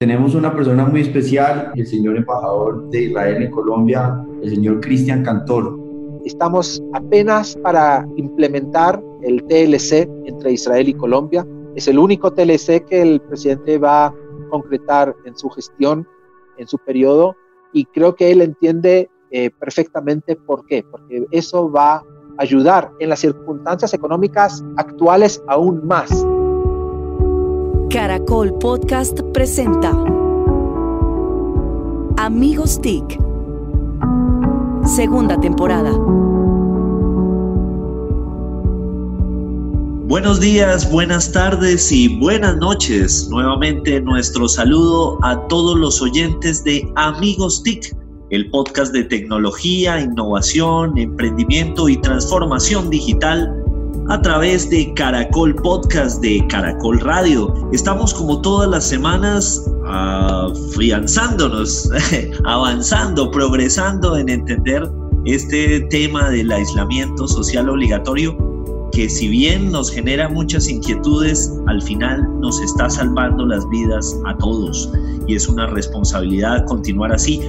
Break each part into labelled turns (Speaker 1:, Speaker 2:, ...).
Speaker 1: Tenemos una persona muy especial, el señor embajador de Israel en Colombia, el señor Cristian Cantor.
Speaker 2: Estamos apenas para implementar el TLC entre Israel y Colombia. Es el único TLC que el presidente va a concretar en su gestión, en su periodo, y creo que él entiende eh, perfectamente por qué, porque eso va a ayudar en las circunstancias económicas actuales aún más.
Speaker 3: Caracol Podcast presenta Amigos TIC, segunda temporada.
Speaker 4: Buenos días, buenas tardes y buenas noches. Nuevamente nuestro saludo a todos los oyentes de Amigos TIC, el podcast de tecnología, innovación, emprendimiento y transformación digital a través de Caracol Podcast de Caracol Radio. Estamos como todas las semanas afianzándonos, avanzando, progresando en entender este tema del aislamiento social obligatorio que si bien nos genera muchas inquietudes, al final nos está salvando las vidas a todos y es una responsabilidad continuar así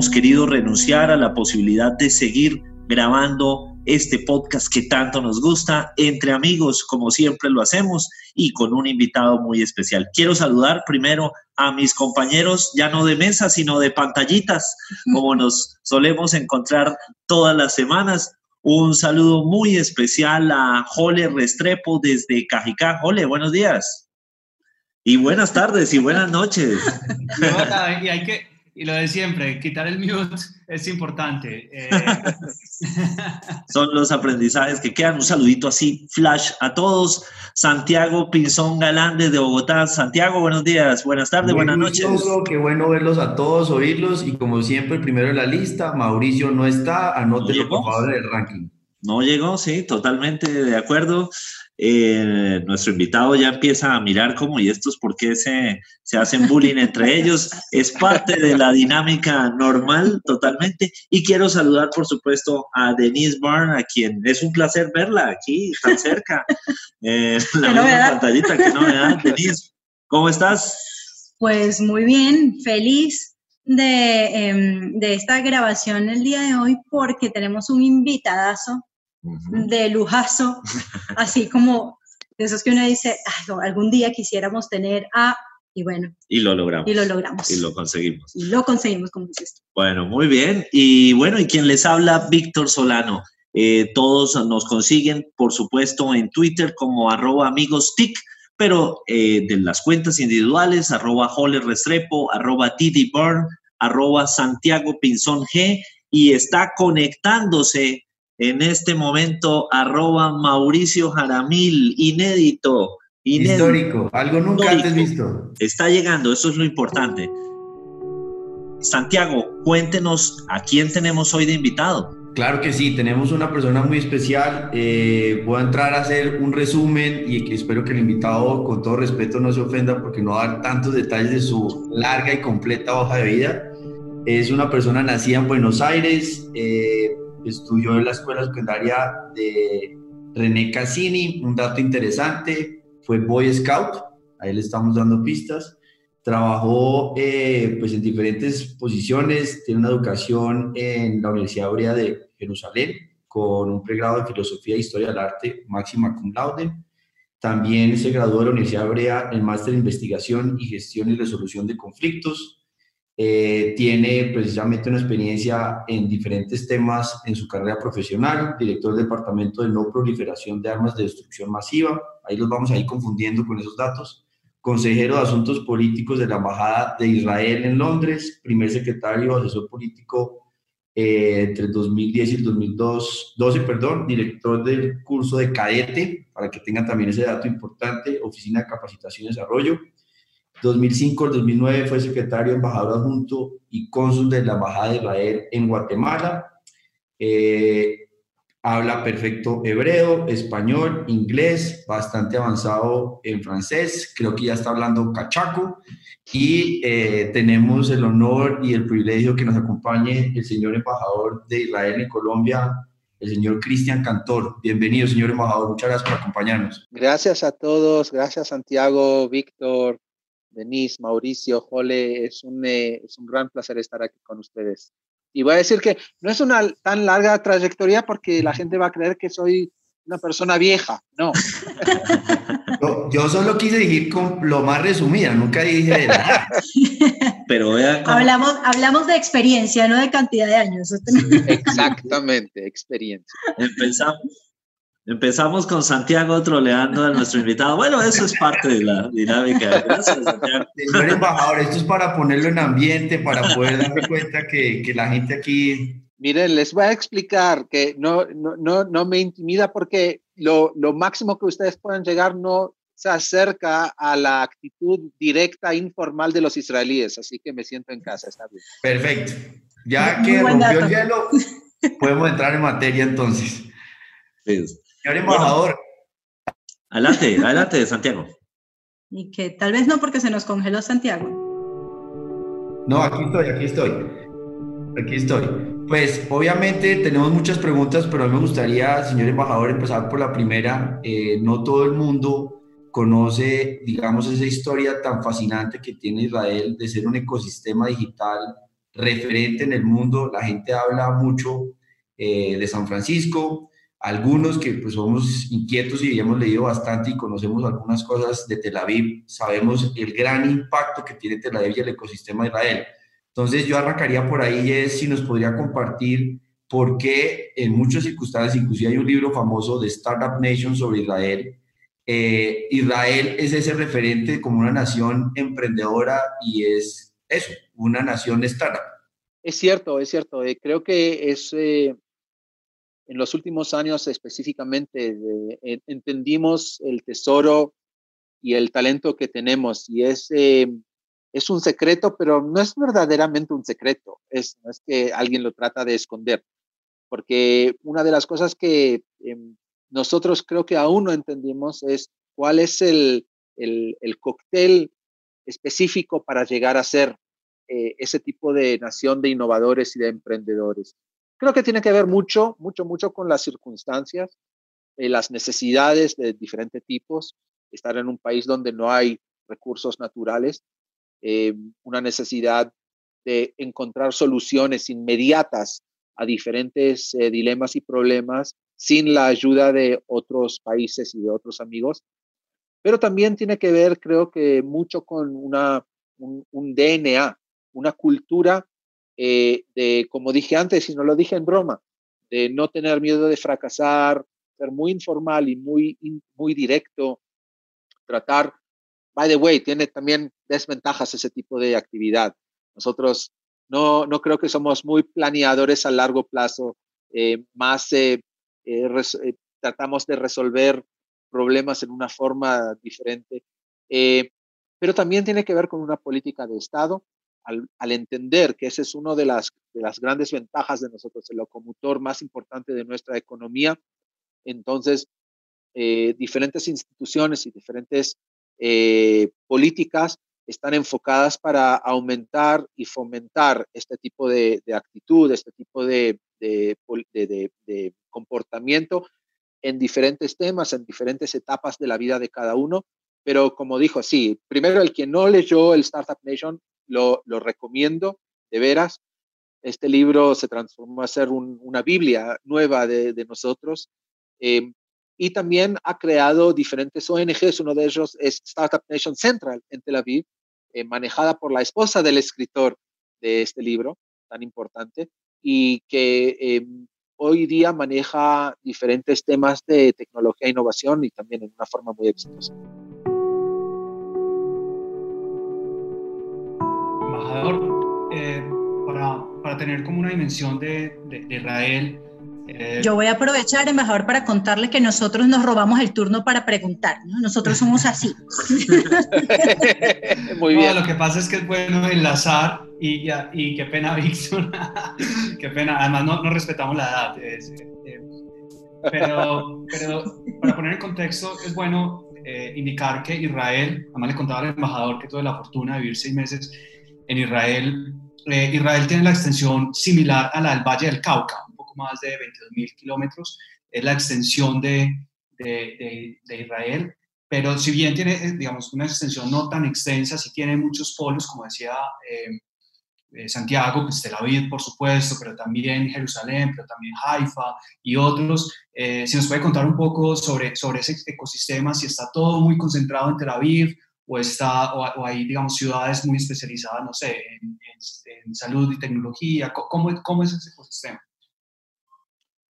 Speaker 4: hemos querido renunciar a la posibilidad de seguir grabando este podcast que tanto nos gusta entre amigos, como siempre lo hacemos, y con un invitado muy especial. Quiero saludar primero a mis compañeros, ya no de mesa, sino de pantallitas, como nos solemos encontrar todas las semanas. Un saludo muy especial a Jole Restrepo desde Cajicá. Jole, buenos días. Y buenas tardes y buenas noches.
Speaker 5: y hay que, y lo de siempre, quitar el mute es importante. Eh.
Speaker 4: Son los aprendizajes que quedan. Un saludito así, flash a todos. Santiago Pinzón Galán desde Bogotá. Santiago, buenos días, buenas tardes, buenas noches.
Speaker 1: Qué bueno verlos a todos, oírlos. Y como siempre, primero en la lista, Mauricio no está. Anótelo, por favor, el ranking.
Speaker 4: No llegó, sí, totalmente de acuerdo. Eh, nuestro invitado ya empieza a mirar cómo y estos por qué se, se hacen bullying entre ellos. Es parte de la dinámica normal totalmente. Y quiero saludar, por supuesto, a Denise Byrne, a quien es un placer verla aquí, tan cerca. Eh, la misma pantallita, qué novedad. Denise, ¿cómo estás?
Speaker 6: Pues muy bien, feliz de, em, de esta grabación el día de hoy porque tenemos un invitadazo de lujazo, así como de esos que uno dice, algún día quisiéramos tener a, y bueno.
Speaker 4: Y lo logramos.
Speaker 6: Y lo logramos.
Speaker 4: Y lo conseguimos.
Speaker 6: Y lo conseguimos, como dices
Speaker 4: Bueno, muy bien. Y bueno, y quien les habla, Víctor Solano. Eh, todos nos consiguen, por supuesto, en Twitter como arroba amigos TIC, pero eh, de las cuentas individuales, arroba Joler Restrepo, arroba Titi Burn, arroba Santiago Pinzón G, y está conectándose en este momento, arroba Mauricio Jaramil, inédito.
Speaker 1: Histórico, algo nunca antes visto.
Speaker 4: Está llegando, eso es lo importante. Santiago, cuéntenos a quién tenemos hoy de invitado.
Speaker 1: Claro que sí, tenemos una persona muy especial. Eh, voy a entrar a hacer un resumen y espero que el invitado, con todo respeto, no se ofenda porque no va a dar tantos detalles de su larga y completa hoja de vida. Es una persona nacida en Buenos Aires, eh, estudió en la escuela secundaria de René Cassini, un dato interesante, fue Boy Scout, ahí le estamos dando pistas, trabajó eh, pues en diferentes posiciones, tiene una educación en la Universidad Hebrea de Jerusalén con un pregrado en Filosofía e Historia del Arte máxima cum laude. También se graduó de la Universidad Hebrea en Máster en Investigación y Gestión y Resolución de Conflictos eh, tiene precisamente una experiencia en diferentes temas en su carrera profesional, director del Departamento de No Proliferación de Armas de Destrucción Masiva, ahí los vamos a ir confundiendo con esos datos, consejero de Asuntos Políticos de la Embajada de Israel en Londres, primer secretario asesor político eh, entre 2010 y el 2012, perdón, director del curso de cadete, para que tengan también ese dato importante, Oficina de Capacitación y Desarrollo, 2005 al 2009 fue secretario, embajador adjunto y cónsul de la Embajada de Israel en Guatemala. Eh, habla perfecto hebreo, español, inglés, bastante avanzado en francés, creo que ya está hablando cachaco y eh, tenemos el honor y el privilegio que nos acompañe el señor embajador de Israel en Colombia, el señor Cristian Cantor. Bienvenido, señor embajador, muchas gracias por acompañarnos.
Speaker 2: Gracias a todos, gracias Santiago, Víctor, Denise, Mauricio, Jole, es un, eh, es un gran placer estar aquí con ustedes. Y voy a decir que no es una tan larga trayectoria porque la gente va a creer que soy una persona vieja, no.
Speaker 1: Yo, solo quise decir con lo más resumida, nunca dije la
Speaker 6: Pero hablamos, hablamos de experiencia, no de cantidad de años.
Speaker 2: Exactamente, experiencia.
Speaker 4: Empezamos, Empezamos con Santiago troleando a nuestro invitado. Bueno, eso es parte de la dinámica. Gracias,
Speaker 1: Santiago. Señor embajador, esto es para ponerlo en ambiente, para poder darme cuenta que, que, la gente aquí...
Speaker 2: Miren, les voy a explicar que no, no, no, no me intimida porque lo, lo máximo que ustedes puedan llegar no se acerca a la actitud directa, informal de los israelíes, así que me siento en casa, está bien.
Speaker 1: Perfecto. Ya que rompió el hielo, podemos entrar en materia entonces. Sí. Señor embajador.
Speaker 4: adelante, adelante, Santiago.
Speaker 6: Y que tal vez no porque se nos congeló Santiago.
Speaker 1: No, aquí estoy, aquí estoy. Aquí estoy. Pues obviamente tenemos muchas preguntas, pero a mí me gustaría, señor embajador, empezar por la primera. Eh, no todo el mundo conoce, digamos, esa historia tan fascinante que tiene Israel de ser un ecosistema digital referente en el mundo. La gente habla mucho eh, de San Francisco, algunos que pues somos inquietos y hemos leído bastante y conocemos algunas cosas de Tel Aviv, sabemos el gran impacto que tiene Tel Aviv y el ecosistema de Israel. Entonces yo arrancaría por ahí es si nos podría compartir por qué en muchas circunstancias, inclusive hay un libro famoso de Startup Nation sobre Israel, eh, Israel es ese referente como una nación emprendedora y es eso, una nación startup.
Speaker 2: Es cierto, es cierto. Eh, creo que es eh, en los últimos años específicamente entendimos el tesoro y el talento que tenemos y es, eh, es un secreto, pero no es verdaderamente un secreto, es, no es que alguien lo trata de esconder, porque una de las cosas que em, nosotros creo que aún no entendimos es cuál es el, el, el cóctel específico para llegar a ser eh, ese tipo de nación de innovadores y de emprendedores. Creo que tiene que ver mucho, mucho, mucho con las circunstancias, eh, las necesidades de diferentes tipos, estar en un país donde no hay recursos naturales, eh, una necesidad de encontrar soluciones inmediatas a diferentes eh, dilemas y problemas sin la ayuda de otros países y de otros amigos. Pero también tiene que ver, creo que, mucho con una, un DNA, una cultura eh, de, como dije antes, y no lo dije en broma, de no tener miedo de fracasar, ser muy informal y muy, muy directo, tratar, by the way, tiene también desventajas ese tipo de actividad. Nosotros no, no creo que somos muy planeadores a largo plazo, eh, más eh, tratamos de resolver problemas en una forma diferente, pero también tiene que ver con una política de Estado al, entender que esa es una de las, de las grandes ventajas de nosotros, el locomotor más importante de nuestra economía, entonces eh, diferentes instituciones y diferentes eh, políticas están enfocadas para aumentar y fomentar este tipo de, actitud, este tipo de, de, de, comportamiento en diferentes temas, en diferentes etapas de la vida de cada uno. Pero como dijo, sí, primero el que no leyó el Startup Nation lo, recomiendo, de veras. Este libro se transformó a ser una Biblia nueva de, nosotros. Em, y también ha creado diferentes ONGs. Uno de ellos es Startup Nation Central en Tel Aviv, eh, manejada por la esposa del escritor de este libro tan importante y que em, hoy día maneja diferentes temas de tecnología e innovación y también en una forma muy exitosa.
Speaker 5: Eh, para, para, tener como una dimensión de, de, Israel.
Speaker 6: Eh, Yo voy a aprovechar, embajador, para contarle que nosotros nos robamos el turno para preguntar. Nosotros somos así.
Speaker 5: Muy bien. lo que pasa es que es bueno enlazar y, y qué pena, Víctor. qué pena. Además, no, no respetamos la edad. Eh, Pero, pero para poner en contexto, es bueno eh, indicar que Israel, además le contaba al embajador que tuve la fortuna de vivir seis meses en Israel, eh, Israel tiene la extensión similar a la del Valle del Cauca, un poco más de 22 mil kilómetros, es la extensión de, de, de, Israel, pero si bien tiene, eh, digamos, una extensión no tan extensa, sí tiene muchos polos, como decía eh, Santiago, pues Tel Aviv, por supuesto, pero también Jerusalén, pero también Haifa y otros. Eh, si nos puede contar un poco sobre, sobre ese ecosistema, si está todo muy concentrado en Tel Aviv o, está, o, hay, digamos, ciudades muy especializadas, no sé, en, en, salud y tecnología. ¿Cómo, ¿Cómo es ese ecosistema?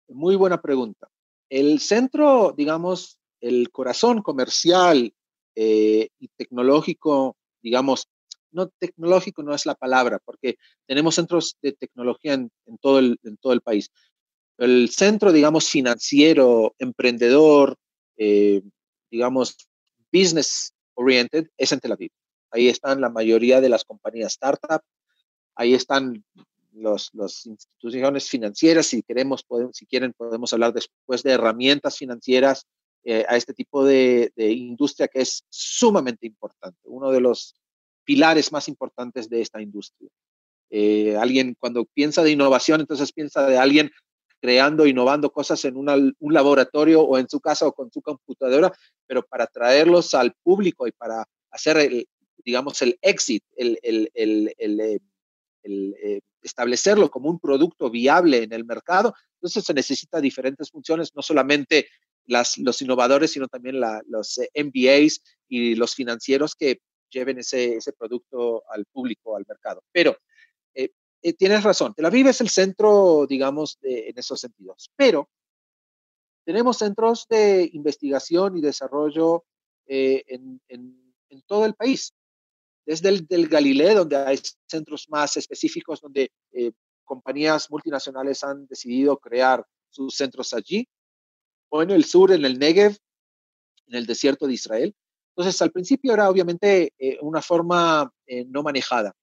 Speaker 2: Muy buena pregunta. El centro, digamos, el corazón comercial eh, y tecnológico, digamos, no tecnológico no es la palabra, porque tenemos centros de tecnología en, todo, el, en todo el país. El centro, digamos, financiero, emprendedor, eh, digamos, business oriented, es en Tel Aviv. Ahí están la mayoría de las compañías startup, ahí están las instituciones financieras, si queremos, si quieren, podemos hablar después de herramientas financieras eh, a este tipo de, de, industria que es sumamente importante. Uno de los pilares más importantes de esta industria. Eh, alguien cuando piensa de innovación, entonces piensa de alguien creando, innovando cosas en un laboratorio o en su casa o con su computadora, pero para traerlos al público y para hacer, el, digamos, el exit, el, el, el eh, eh, establecerlo como un producto viable en el mercado, entonces se necesita diferentes funciones, no solamente las, los innovadores, sino también la, los MBAs y los financieros que lleven ese, ese producto al público, al mercado. Pero eh, eh, tienes razón, Tel Aviv es el centro, digamos, en esos sentidos. Pero tenemos centros de investigación y desarrollo eh, en, todo el país. Desde el del Galileo, donde hay centros más específicos, donde compañías multinacionales han decidido crear sus centros allí, o en el sur, en el Negev, en el desierto de Israel, entonces, al principio era obviamente eh, una forma eh, no manejada.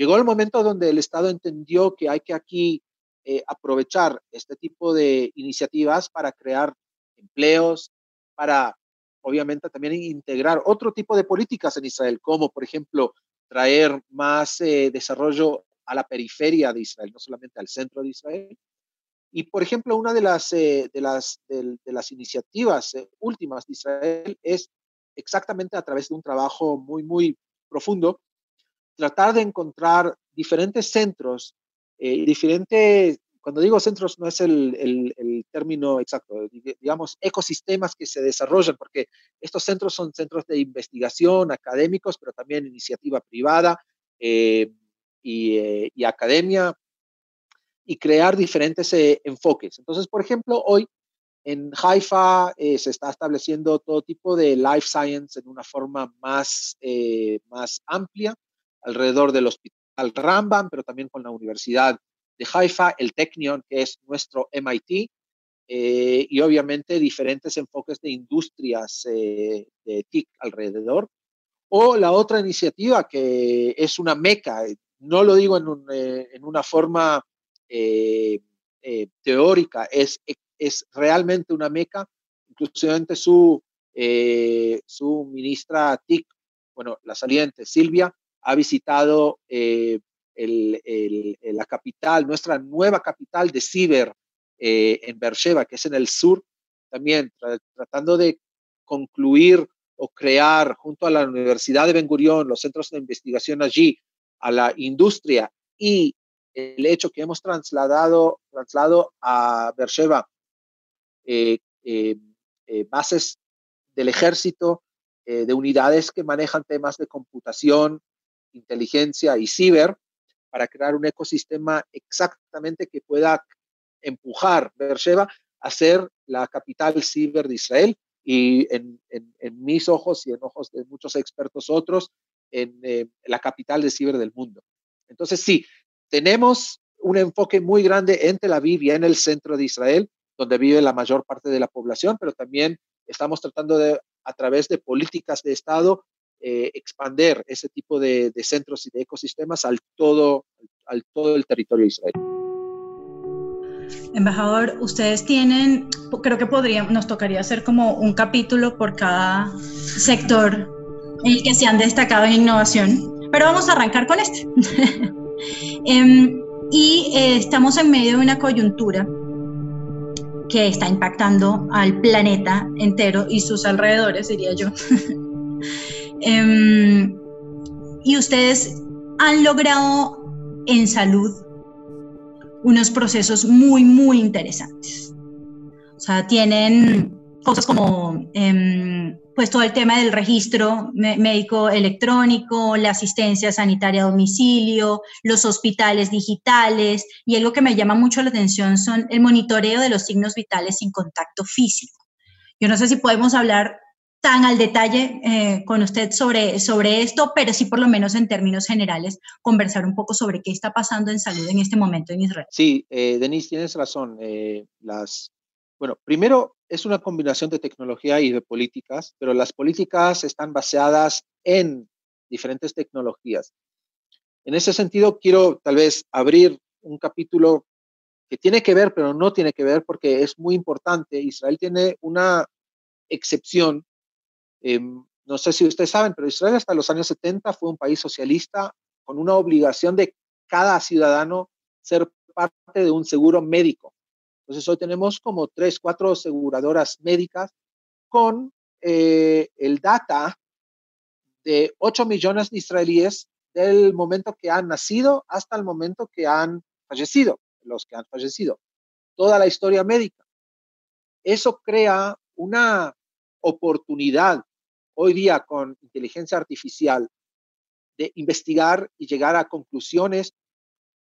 Speaker 2: Llegó el momento donde el Estado entendió que hay que aquí eh, aprovechar este tipo de iniciativas para crear empleos, para obviamente también integrar otro tipo de políticas en Israel, como por ejemplo traer más desarrollo a la periferia de Israel, no solamente al centro de Israel. Y por ejemplo, una de las, de las, de las iniciativas últimas de Israel es exactamente a través de un trabajo muy, muy profundo, tratar de encontrar diferentes centros, eh, diferentes, cuando digo centros no es el, el, término exacto, digamos ecosistemas que se desarrollan, porque estos centros son centros de investigación académicos, pero también iniciativa privada eh, y, eh, academia, y crear diferentes eh, enfoques. Entonces, por ejemplo, hoy en Haifa se está estableciendo todo tipo de life science en una forma más, más amplia, alrededor del hospital Rambam, pero también con la Universidad de Haifa, el Technion, que es nuestro MIT, eh, y obviamente diferentes enfoques de industrias de TIC alrededor. O la otra iniciativa que es una meca, no lo digo en, un, en una forma teórica, es es realmente una meca, inclusivamente su, eh, su ministra TIC, bueno, la saliente Silvia, ha visitado eh, el, el, la capital, nuestra nueva capital de ciber eh, en Beersheba, que es en el sur, también tra tratando de concluir o crear junto a la Universidad de Ben Gurión, los centros de investigación allí, a la industria y el hecho que hemos trasladado, trasladado a Beersheba eh, eh, eh, bases del ejército, de unidades que manejan temas de computación, inteligencia y ciber, para crear un ecosistema exactamente que pueda empujar Beersheba a ser la capital ciber de Israel y en, en, mis ojos y en ojos de muchos expertos otros, en eh, la capital de ciber del mundo. Entonces, sí, tenemos un enfoque muy grande en Tel Aviv en el centro de Israel, donde vive la mayor parte de la población, pero también estamos tratando de, a través de políticas de Estado, eh, expander ese tipo de, de, centros y de ecosistemas al todo, al todo el territorio de Israel.
Speaker 6: Embajador, ustedes tienen, creo que podríamos, nos tocaría hacer como un capítulo por cada sector en el que se han destacado en innovación, pero vamos a arrancar con este. Em, y eh, estamos en medio de una coyuntura que está impactando al planeta entero y sus alrededores, diría yo. Em, y ustedes han logrado en salud unos procesos muy, muy interesantes. O sea, tienen cosas como em, pues todo el tema del registro médico electrónico, la asistencia sanitaria a domicilio, los hospitales digitales y algo que me llama mucho la atención son el monitoreo de los signos vitales sin contacto físico. Yo no sé si podemos hablar tan al detalle eh, con usted sobre, sobre esto, pero sí por lo menos en términos generales conversar un poco sobre qué está pasando en salud en este momento en Israel.
Speaker 2: Sí, eh, Denise, tienes razón. Eh, las, bueno, primero es una combinación de tecnología y de políticas, pero las políticas están basadas en diferentes tecnologías. En ese sentido, quiero tal vez abrir un capítulo que tiene que ver, pero no tiene que ver porque es muy importante. Israel tiene una excepción Em, no sé si ustedes saben, pero Israel hasta los años 70 fue un país socialista con una obligación de cada ciudadano ser parte de un seguro médico. Entonces hoy tenemos como tres, cuatro aseguradoras médicas con eh, el data de 8 millones de israelíes del momento que han nacido hasta el momento que han fallecido, los que han fallecido, toda la historia médica. Eso crea una oportunidad hoy día con inteligencia artificial de investigar y llegar a conclusiones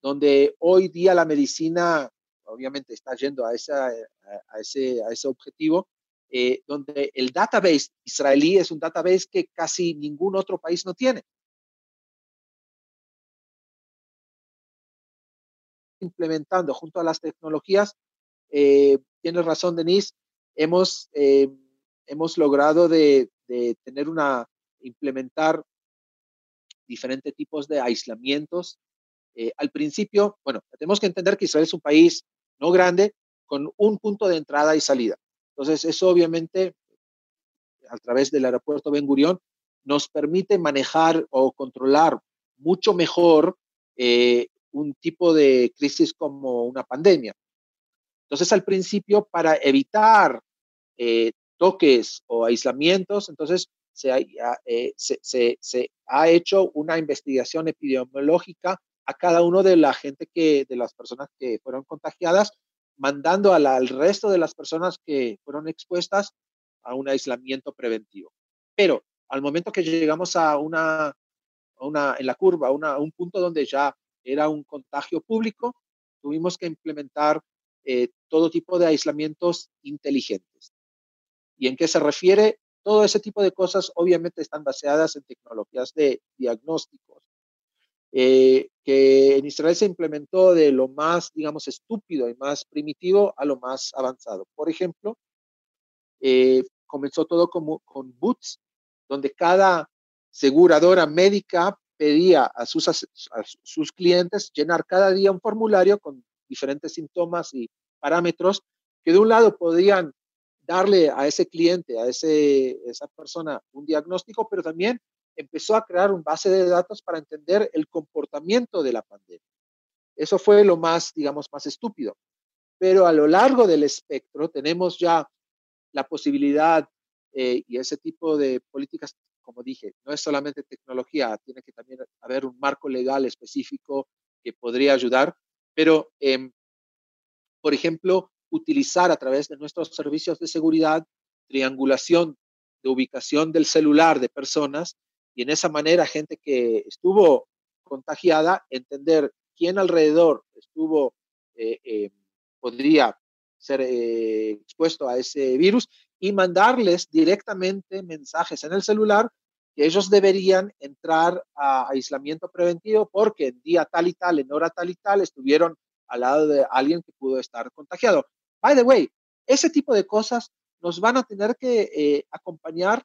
Speaker 2: donde hoy día la medicina obviamente está yendo a, esa, a, ese, a ese objetivo, eh, donde el database israelí es un database que casi ningún otro país no tiene. Implementando junto a las tecnologías, eh, tienes razón, Denise, hemos, eh, hemos logrado de, de tener una, implementar diferentes tipos de aislamientos. Eh, al principio, bueno, tenemos que entender que Israel es un país no grande con un punto de entrada y salida. Entonces, eso obviamente, a través del aeropuerto Ben Gurion, nos permite manejar o controlar mucho mejor eh, un tipo de crisis como una pandemia. Entonces, al principio, para evitar eh, toques o aislamientos, entonces eh, se, ha hecho una investigación epidemiológica a cada uno de la gente que, de las personas que fueron contagiadas, mandando al resto de las personas que fueron expuestas a un aislamiento preventivo. Pero al momento que llegamos a una, en la curva, a un punto donde ya era un contagio público, tuvimos que implementar eh, todo tipo de aislamientos inteligentes. ¿Y en qué se refiere? Todo ese tipo de cosas obviamente están basadas en tecnologías de diagnósticos, eh, que en Israel se implementó de lo más, digamos, estúpido y más primitivo a lo más avanzado. Por ejemplo, eh, comenzó todo como, con Boots, donde cada aseguradora médica pedía a sus, a sus clientes llenar cada día un formulario con diferentes síntomas y parámetros que de un lado podían darle a ese cliente, a ese, esa persona un diagnóstico, pero también empezó a crear un base de datos para entender el comportamiento de la pandemia. Eso fue lo más, digamos, más estúpido. Pero a lo largo del espectro tenemos ya la posibilidad eh, y ese tipo de políticas, como dije, no es solamente tecnología, tiene que también haber un marco legal específico que podría ayudar, pero, em, por ejemplo, utilizar a través de nuestros servicios de seguridad triangulación de ubicación del celular de personas y en esa manera gente que estuvo contagiada, entender quién alrededor estuvo, eh, eh, podría ser eh, expuesto a ese virus y mandarles directamente mensajes en el celular que ellos deberían entrar a aislamiento preventivo porque en día tal y tal, en hora tal y tal, estuvieron al lado de alguien que pudo estar contagiado. By the way, ese tipo de cosas nos van a tener que eh, acompañar,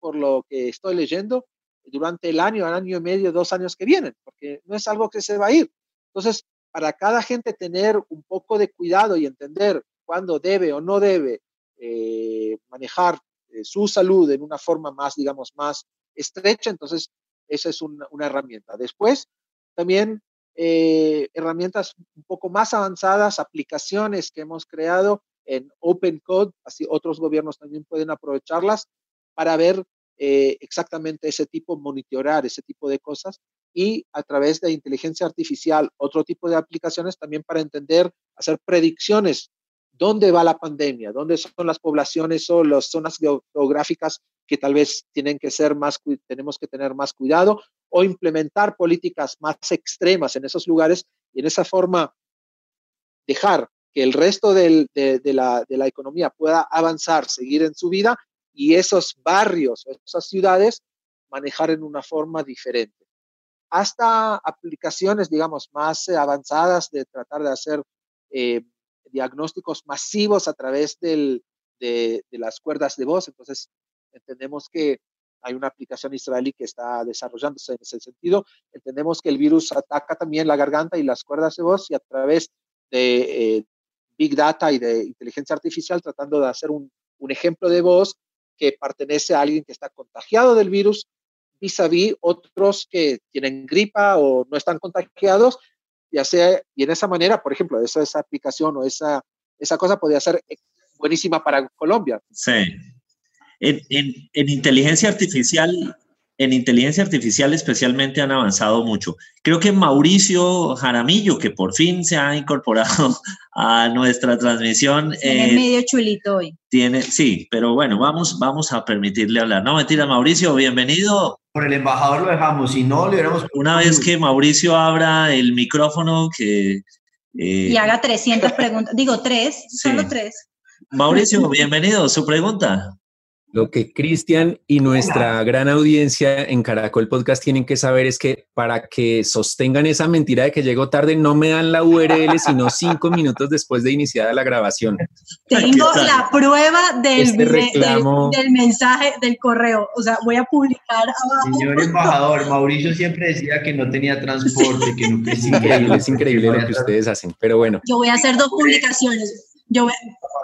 Speaker 2: por lo que estoy leyendo, durante el año, el año y medio, dos años que vienen, porque no es algo que se va a ir. Entonces, para cada gente tener un poco de cuidado y entender cuándo debe o no debe eh, manejar eh, su salud en una forma más, digamos, más estrecha, entonces esa es una, herramienta. Después, también eh, herramientas un poco más avanzadas, aplicaciones que hemos creado en Open Code, así otros gobiernos también pueden aprovecharlas para ver exactamente ese tipo, monitorear ese tipo de cosas y a través de inteligencia artificial, otro tipo de aplicaciones también para entender, hacer predicciones dónde va la pandemia, dónde son las poblaciones o las zonas geográficas que tal vez tienen que ser más, tenemos que tener más cuidado o implementar políticas más extremas en esos lugares y en esa forma dejar que el resto de, la, economía pueda avanzar, seguir en su vida y esos barrios, esas ciudades manejar en una forma diferente. Hasta aplicaciones, digamos, más avanzadas de tratar de hacer eh, diagnósticos masivos a través de, las cuerdas de voz. Entonces, entendemos que hay una aplicación israelí que está desarrollándose en ese sentido. Entendemos que el virus ataca también la garganta y las cuerdas de voz y a través de eh, Big Data y de inteligencia artificial, tratando de hacer un, ejemplo de voz que pertenece a alguien que está contagiado del virus vis a vis otros que tienen gripa o no están contagiados ya sea, y en esa manera, por ejemplo, esa, esa aplicación o esa, esa cosa podría ser buenísima para Colombia.
Speaker 4: Sí. En, en, en inteligencia artificial, en inteligencia artificial especialmente han avanzado mucho. Creo que Mauricio Jaramillo, que por fin se ha incorporado a nuestra transmisión.
Speaker 6: Tiene eh, medio chulito hoy.
Speaker 4: Tiene, sí, pero bueno, vamos, vamos a permitirle hablar. No, mentira, Mauricio, bienvenido.
Speaker 1: Por el embajador lo dejamos, si no, le hubiéramos...
Speaker 4: Una vez que Mauricio abra el micrófono, que...
Speaker 6: Eh, y haga 300 preguntas, digo tres, solo tres.
Speaker 4: Mauricio, bienvenido, su pregunta.
Speaker 7: Lo que Cristian y nuestra gran audiencia en Caracol Podcast tienen que saber es que para que sostengan esa mentira de que llegó tarde, no me dan la URL sino cinco minutos después de iniciada la grabación.
Speaker 6: Tengo la prueba del, este del, mensaje del correo. O sea, voy a publicar abajo.
Speaker 1: Señor embajador, Mauricio siempre decía que no tenía transporte, que no
Speaker 7: es increíble, es increíble lo que ustedes hacen. Pero bueno.
Speaker 6: Yo voy a hacer dos publicaciones yo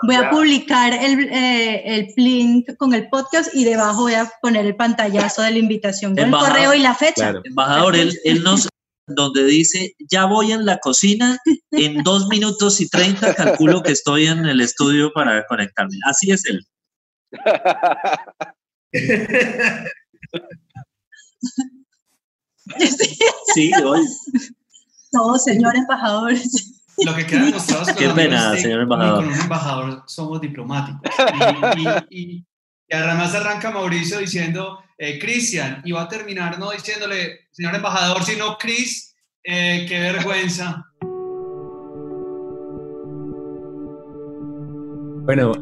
Speaker 6: voy a publicar el, eh, el, link con el podcast y debajo voy a poner el pantallazo de la invitación con el correo y la fecha.
Speaker 4: Embajador, él, él, nos donde dice, ya voy en la cocina, en dos minutos y treinta calculo que estoy en el estudio para conectarme. Así es él. sí, hoy.
Speaker 6: No, señor embajador.
Speaker 5: Lo que queda demostrado es
Speaker 4: que Qué pena, señor embajador.
Speaker 5: con un embajador somos diplomáticos. Y, además arranca Mauricio diciendo, eh, Cristian, y va a terminar no diciéndole, señor embajador, sino Cris, eh, qué vergüenza.
Speaker 7: Bueno,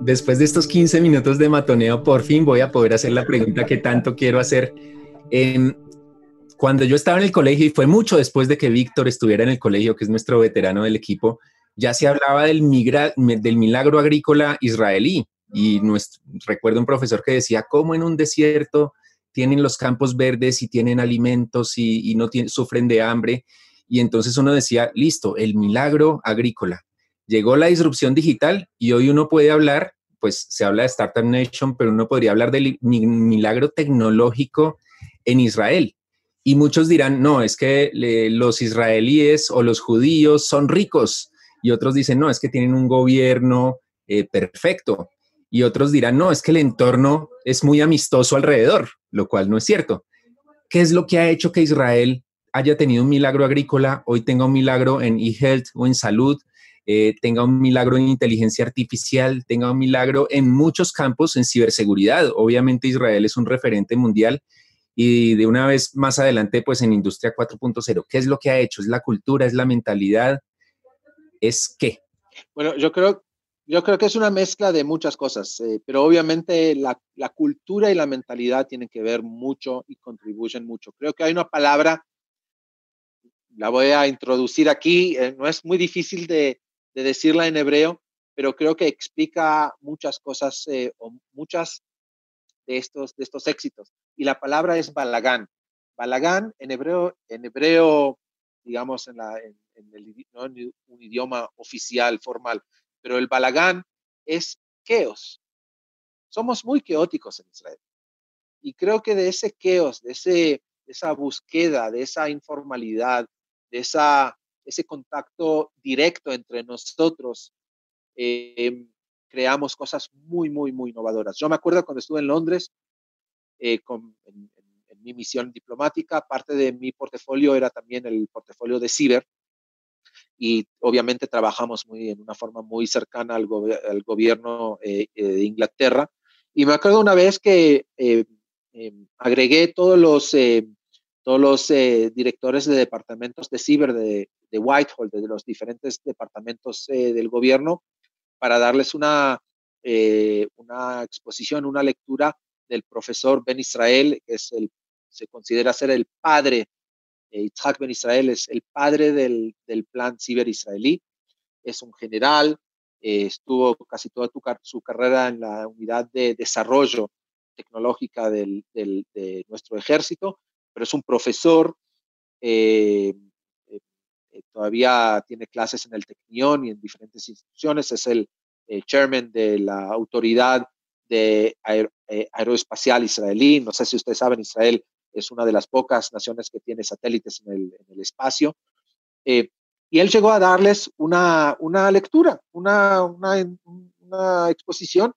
Speaker 7: después de estos 15 minutos de matoneo, por fin voy a poder hacer la pregunta que tanto quiero hacer. Eh, cuando yo estaba en el colegio, y fue mucho después de que Víctor estuviera en el colegio, que es nuestro veterano del equipo, ya se hablaba del, del milagro agrícola israelí. Y recuerdo un profesor que decía, ¿cómo en un desierto tienen los campos verdes y tienen alimentos y, no sufren de hambre? Y entonces uno decía, listo, el milagro agrícola. Llegó la disrupción digital y hoy uno puede hablar, pues se habla de Startup Nation, pero uno podría hablar del milagro tecnológico en Israel. Y muchos dirán, no, es que los israelíes o los judíos son ricos. Y otros dicen, no, es que tienen un gobierno eh, perfecto. Y otros dirán, no, es que el entorno es muy amistoso alrededor, lo cual no es cierto. ¿Qué es lo que ha hecho que Israel haya tenido un milagro agrícola, hoy tenga un milagro en e-health o en salud, eh, tenga un milagro en inteligencia artificial, tenga un milagro en muchos campos en ciberseguridad? Obviamente Israel es un referente mundial y de una vez más adelante, pues en Industria 4.0, ¿qué es lo que ha hecho? ¿Es la cultura? ¿Es la mentalidad? ¿Es qué?
Speaker 2: Bueno, yo creo, yo creo que es una mezcla de muchas cosas, eh, pero obviamente la, la, cultura y la mentalidad tienen que ver mucho y contribuyen mucho. Creo que hay una palabra, la voy a introducir aquí, eh, no es muy difícil de, de, decirla en hebreo, pero creo que explica muchas cosas eh, o muchas de estos, de estos éxitos. Y la palabra es balagán. Balagán en hebreo, en hebreo digamos, en, en un idioma oficial, formal, pero el balagán es chaos. Somos muy caóticos en Israel. Y creo que de ese chaos, de, ese, esa búsqueda, de esa informalidad, de esa, ese contacto directo entre nosotros, em, creamos cosas muy, muy, muy innovadoras. Yo me acuerdo cuando estuve en Londres, eh, con, en, mi misión diplomática, parte de mi portafolio era también el portafolio de ciber, y obviamente trabajamos muy, en una forma muy cercana al, gobierno eh, eh, de Inglaterra. Y me acuerdo una vez que agregué todos los, todos los directores de departamentos de ciber de, de Whitehall, de los diferentes departamentos del gobierno, para darles una, eh, una exposición, una lectura del profesor Ben Israel, que es el, se considera ser el padre, eh, Itzhak Ben Israel es el padre del, del plan ciber israelí, es un general, eh, estuvo casi toda su carrera en la unidad de desarrollo tecnológica del, del, de nuestro ejército, pero es un profesor, eh, eh, todavía tiene clases en el Tecnión y en diferentes instituciones, es el eh, chairman de la autoridad de eh, aeroespacial israelí. No sé si ustedes saben, Israel es una de las pocas naciones que tiene satélites en el, espacio. y él llegó a darles una, una lectura, una, una, exposición.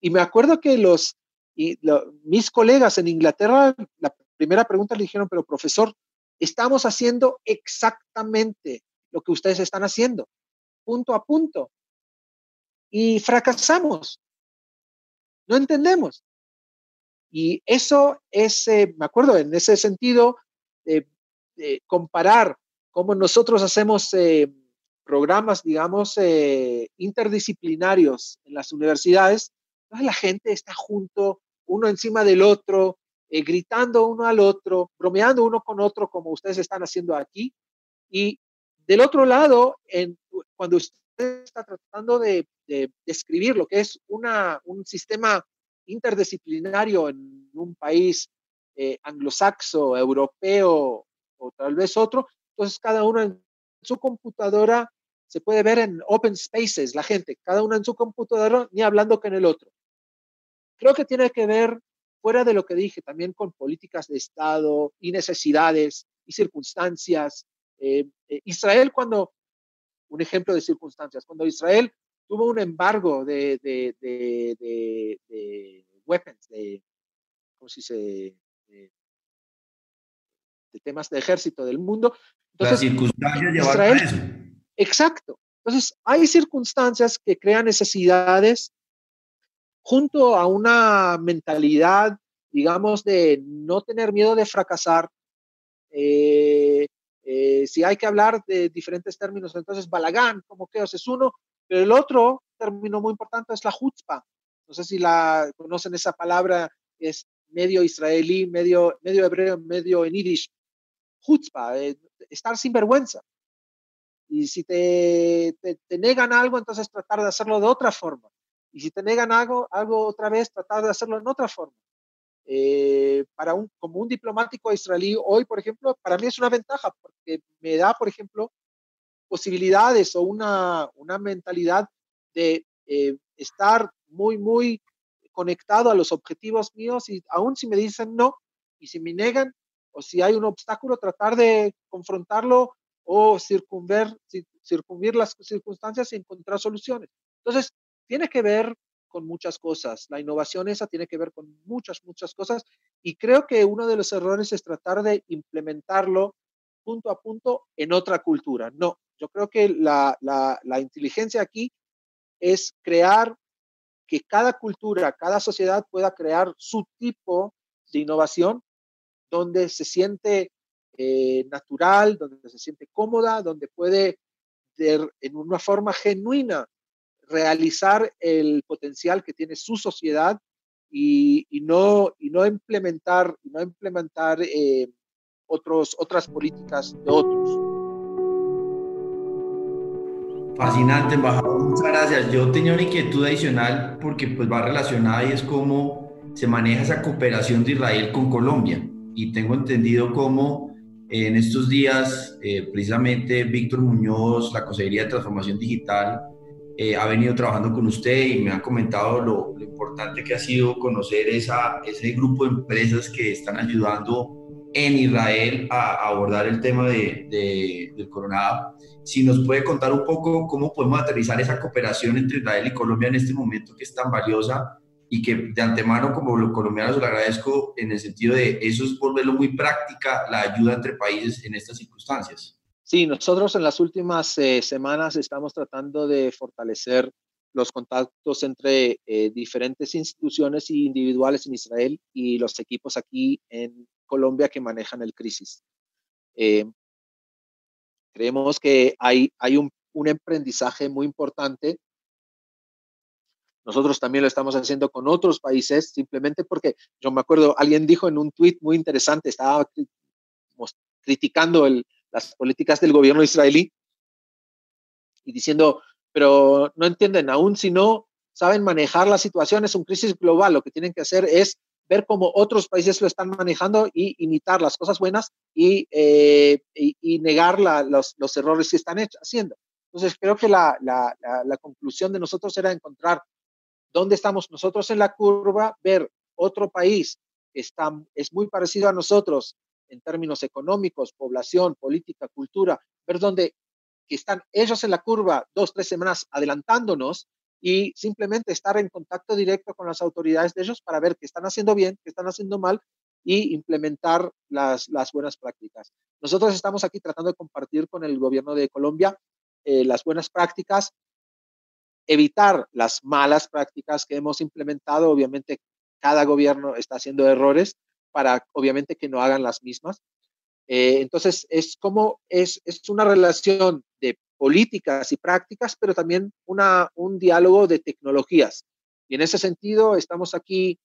Speaker 2: Y me acuerdo que los, y mis colegas en Inglaterra, la primera pregunta le dijeron, pero profesor, Estamos haciendo exactamente lo que ustedes están haciendo, punto a punto. Y fracasamos. No entendemos. Y eso es, eh, me acuerdo, en ese sentido, de comparar cómo nosotros hacemos eh, programas, digamos, eh, interdisciplinarios en las universidades, la gente está junto, uno encima del otro, eh, gritando uno al otro, bromeando uno con otro, como ustedes están haciendo aquí. Y del otro lado, cuando usted está tratando de, describir lo que es un sistema interdisciplinario en un país eh, anglosaxo, europeo o tal vez otro, entonces cada uno en su computadora se puede ver en open spaces, la gente, cada uno en su computadora, ni hablando con el otro. Creo que tiene que ver fuera de lo que dije, también con políticas de Estado y necesidades y circunstancias. Eh, eh, Israel cuando, un ejemplo de circunstancias, cuando Israel tuvo un embargo de, de, de, de weapons, de, ¿cómo se dice? De, temas de ejército del mundo.
Speaker 1: Entonces, Las circunstancias Israel, a eso.
Speaker 2: Exacto. Entonces, hay circunstancias que crean necesidades junto a una mentalidad, digamos, de no tener miedo de fracasar. Eh, eh, si hay que hablar de diferentes términos, entonces Balagán, como que es uno, pero el otro término muy importante es la chutzpah. No sé si la conocen esa palabra, es medio israelí, medio, medio hebreo, medio en yiddish. Chutzpah, eh, estar sin vergüenza. Y si te, te, negan algo, entonces tratar de hacerlo de otra forma. Y si te negan algo, algo otra vez, tratar de hacerlo en otra forma. Eh, para un, como un diplomático israelí hoy, por ejemplo, para mí es una ventaja porque me da, por ejemplo, posibilidades o una, una mentalidad de eh, estar muy, muy conectado a los objetivos míos y aún si me dicen no y si me negan o si hay un obstáculo, tratar de confrontarlo o circunver, circunvir las circunstancias y encontrar soluciones. Entonces, tiene que ver con muchas cosas. La innovación esa tiene que ver con muchas, muchas cosas. Y creo que uno de los errores es tratar de implementarlo punto a punto en otra cultura. No, yo creo que la, la, inteligencia aquí es crear que cada cultura, cada sociedad pueda crear su tipo de innovación donde se siente eh, natural, donde se siente cómoda, donde puede, en una forma genuina, realizar el potencial que tiene su sociedad y, no, y no implementar, no implementar eh, otros, otras políticas de otros.
Speaker 1: Fascinante, embajador, muchas gracias. Yo tenía una inquietud adicional porque pues va relacionada y es cómo se maneja esa cooperación de Israel con Colombia. Y tengo entendido cómo En estos días, eh, precisamente Víctor Muñoz, la Consejería de Transformación Digital, eh, ha venido trabajando con usted y me ha comentado lo, importante que ha sido conocer esa, ese grupo de empresas que están ayudando en Israel a, abordar el tema de, del coronavirus. Si nos puede contar un poco cómo podemos aterrizar esa cooperación entre Israel y Colombia en este momento que es tan valiosa y que de antemano como los colombianos lo agradezco en el sentido de eso es volverlo muy práctica, la ayuda entre países en estas circunstancias.
Speaker 2: Sí, nosotros en las últimas eh, semanas estamos tratando de fortalecer los contactos entre eh, diferentes instituciones individuales en Israel y los equipos aquí en Colombia que manejan el crisis. Eh, creemos que hay, hay un, un aprendizaje muy importante nosotros también lo estamos haciendo con otros países, simplemente porque yo me acuerdo, alguien dijo en un tuit muy interesante, estaba criticando las políticas del gobierno israelí y diciendo, pero no entienden, aún si no saben manejar la situación, es un crisis global, lo que tienen que hacer es ver cómo otros países lo están manejando y imitar las cosas buenas y, eh, y, negar los, los, errores que están haciendo. Entonces, creo que la, la, la, conclusión de nosotros era encontrar dónde estamos nosotros en la curva, ver otro país que está, es muy parecido a nosotros en términos económicos, población, política, cultura, ver dónde están ellos en la curva dos, tres semanas adelantándonos y simplemente estar en contacto directo con las autoridades de ellos para ver qué están haciendo bien, qué están haciendo mal y implementar las, las buenas prácticas. Nosotros estamos aquí tratando de compartir con el gobierno de Colombia eh, las buenas prácticas evitar las malas prácticas que hemos implementado. Obviamente, cada gobierno está haciendo errores para, obviamente, que no hagan las mismas. Eh, entonces, es como, es, es una relación de políticas y prácticas, pero también una, un diálogo de tecnologías. Y en ese sentido, estamos aquí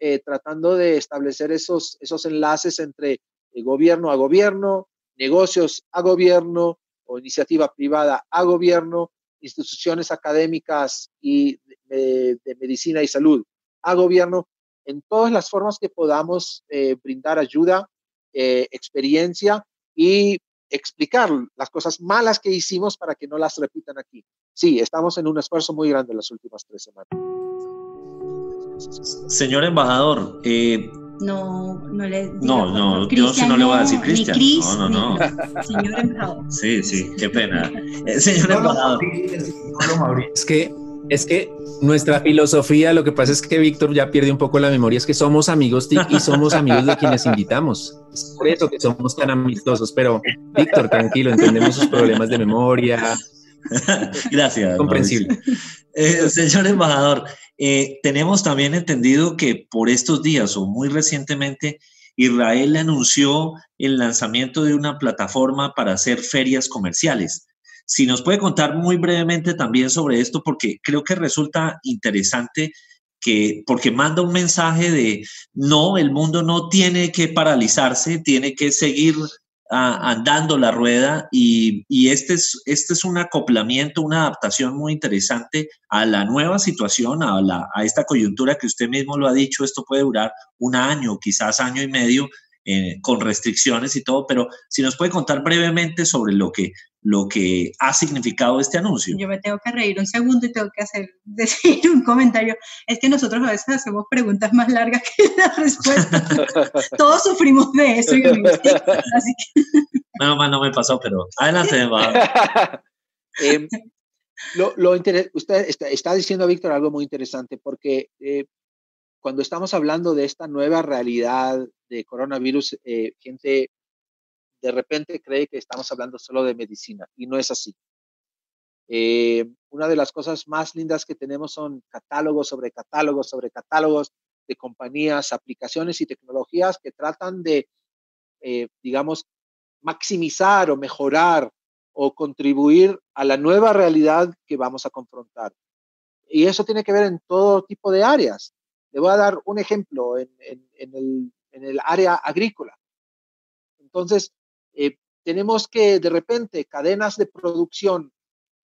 Speaker 2: eh, tratando de establecer esos, esos enlaces entre el gobierno a gobierno, negocios a gobierno o iniciativa privada a gobierno, instituciones académicas y de, medicina y salud a gobierno en todas las formas que podamos eh, brindar ayuda, eh, experiencia y explicar las cosas malas que hicimos para que no las repitan aquí. Sí, estamos en un esfuerzo muy grande las últimas tres semanas.
Speaker 4: Señor embajador,
Speaker 6: eh, no, no le
Speaker 4: No, no, yo sí no le voy a decir Cristian. No, no, no. Señor embajador. Sí, sí, qué pena. Eh, señor embajador.
Speaker 7: Es que, es que nuestra filosofía, lo que pasa es que Víctor ya pierde un poco la memoria, es que somos amigos y somos amigos de quienes invitamos. Es por eso que somos tan amistosos, pero Víctor, tranquilo, entendemos sus problemas de memoria.
Speaker 4: Gracias.
Speaker 7: Comprensible.
Speaker 4: Eh, señor embajador, eh, tenemos también entendido que por estos días o muy recientemente Israel anunció el lanzamiento de una plataforma para hacer ferias comerciales. Si nos puede contar muy brevemente también sobre esto, porque creo que resulta interesante que, porque manda un mensaje de no, el mundo no tiene que paralizarse, tiene que seguir andando la rueda y, este, es, este es un acoplamiento, una adaptación muy interesante a la nueva situación, a, la, a esta coyuntura que usted mismo lo ha dicho, esto puede durar un año, quizás año y medio, eh, con restricciones y todo, pero si nos puede contar brevemente sobre lo que, lo que ha significado este anuncio.
Speaker 6: Yo me tengo que reír un segundo y tengo que hacer, decir un comentario. Es que nosotros a veces hacemos preguntas más largas que las respuestas. Todos sufrimos de eso. Y así que...
Speaker 4: No, no me pasó, pero adelante,
Speaker 2: eh, lo, lo usted está, está, diciendo, Víctor, algo muy interesante, porque eh, cuando estamos hablando de esta nueva realidad de coronavirus, eh, gente de repente cree que estamos hablando solo de medicina y no es así. Eh, una de las cosas más lindas que tenemos son catálogos sobre catálogos sobre catálogos de compañías, aplicaciones y tecnologías que tratan de, eh, digamos, maximizar o mejorar o contribuir a la nueva realidad que vamos a confrontar. Y eso tiene que ver en todo tipo de áreas. Le voy a dar un ejemplo en, el, área agrícola. Entonces, eh, tenemos que de repente cadenas de producción,